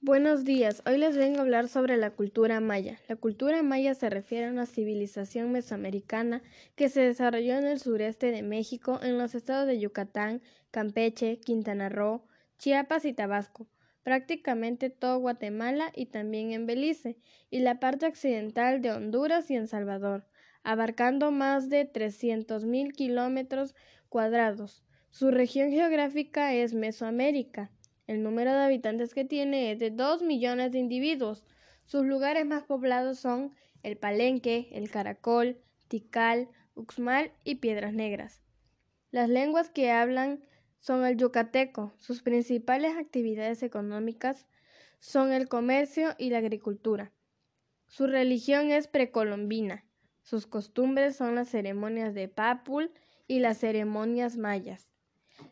Buenos días, hoy les vengo a hablar sobre la cultura maya. La cultura maya se refiere a una civilización mesoamericana que se desarrolló en el sureste de México, en los estados de Yucatán, Campeche, Quintana Roo, Chiapas y Tabasco, prácticamente todo Guatemala y también en Belice, y la parte occidental de Honduras y en Salvador, abarcando más de 300.000 kilómetros cuadrados. Su región geográfica es Mesoamérica. El número de habitantes que tiene es de 2 millones de individuos. Sus lugares más poblados son el Palenque, el Caracol, Tikal, Uxmal y Piedras Negras. Las lenguas que hablan son el yucateco. Sus principales actividades económicas son el comercio y la agricultura. Su religión es precolombina. Sus costumbres son las ceremonias de Papul y las ceremonias mayas.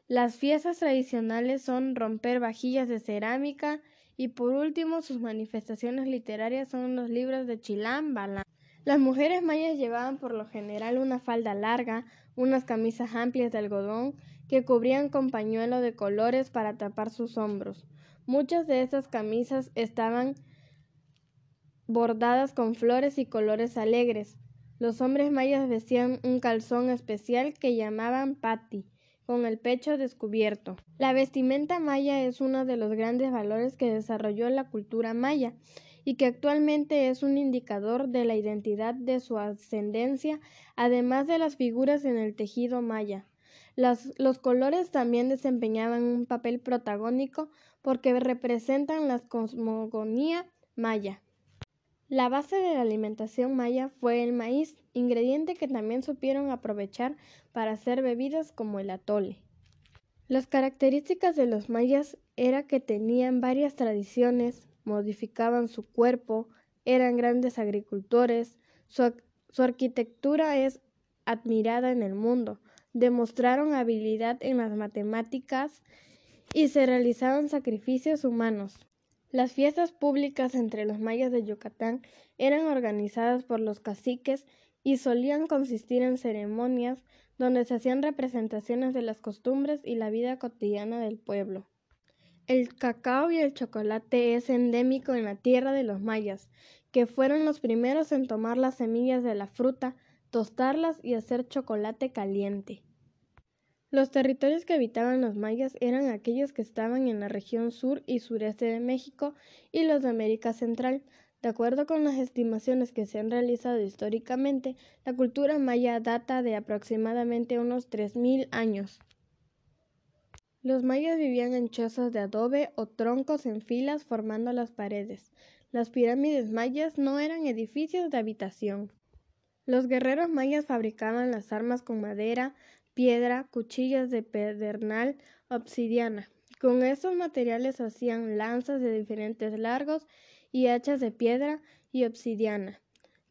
Las fiestas tradicionales son romper vajillas de cerámica y por último sus manifestaciones literarias son los libros de Chilán Balán. Las mujeres mayas llevaban por lo general una falda larga, unas camisas amplias de algodón que cubrían con pañuelo de colores para tapar sus hombros. Muchas de estas camisas estaban bordadas con flores y colores alegres. Los hombres mayas vestían un calzón especial que llamaban pati con el pecho descubierto. La vestimenta maya es uno de los grandes valores que desarrolló la cultura maya y que actualmente es un indicador de la identidad de su ascendencia, además de las figuras en el tejido maya. los colores también desempeñaban un papel protagónico porque representan la cosmogonía maya. La base de la alimentación maya fue el maíz, ingrediente que también supieron aprovechar para hacer bebidas como el atole. Las características de los mayas era que tenían varias tradiciones, modificaban su cuerpo, eran grandes agricultores, su, su arquitectura es admirada en el mundo, demostraron habilidad en las matemáticas y se realizaban sacrificios humanos. Las fiestas públicas entre los mayas de Yucatán eran organizadas por los caciques y solían consistir en ceremonias donde se hacían representaciones de las costumbres y la vida cotidiana del pueblo. El cacao y el chocolate es endémico en la tierra de los mayas, que fueron los primeros en tomar las semillas de la fruta, tostarlas y hacer chocolate caliente. Los territorios que habitaban los mayas eran aquellos que estaban en la región sur y sureste de México y los de América Central. De acuerdo con las estimaciones que se han realizado históricamente, la cultura maya data de aproximadamente unos 3.000 años. Los mayas vivían en chozas de adobe o troncos en filas formando las paredes. Las pirámides mayas no eran edificios de habitación. Los guerreros mayas fabricaban las armas con madera, piedra, cuchillas de pedernal, obsidiana. Con estos materiales hacían lanzas de diferentes largos y hachas de piedra y obsidiana,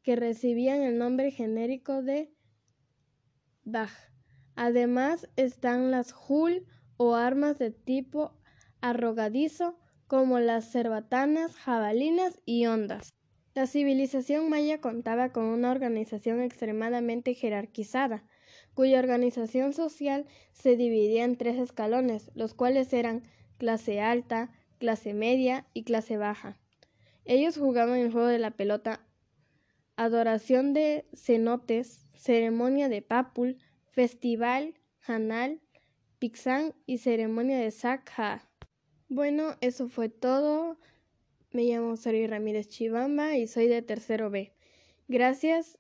que recibían el nombre genérico de Baj. Además están las hul o armas de tipo arrogadizo como las cerbatanas, jabalinas y ondas. La civilización maya contaba con una organización extremadamente jerarquizada, cuya organización social se dividía en tres escalones, los cuales eran clase alta, clase media y clase baja. Ellos jugaban el juego de la pelota, adoración de cenotes, ceremonia de papul, festival, hanal, pixán y ceremonia de sakha. Bueno, eso fue todo. Me llamo Sari Ramírez Chivamba y soy de tercero B. Gracias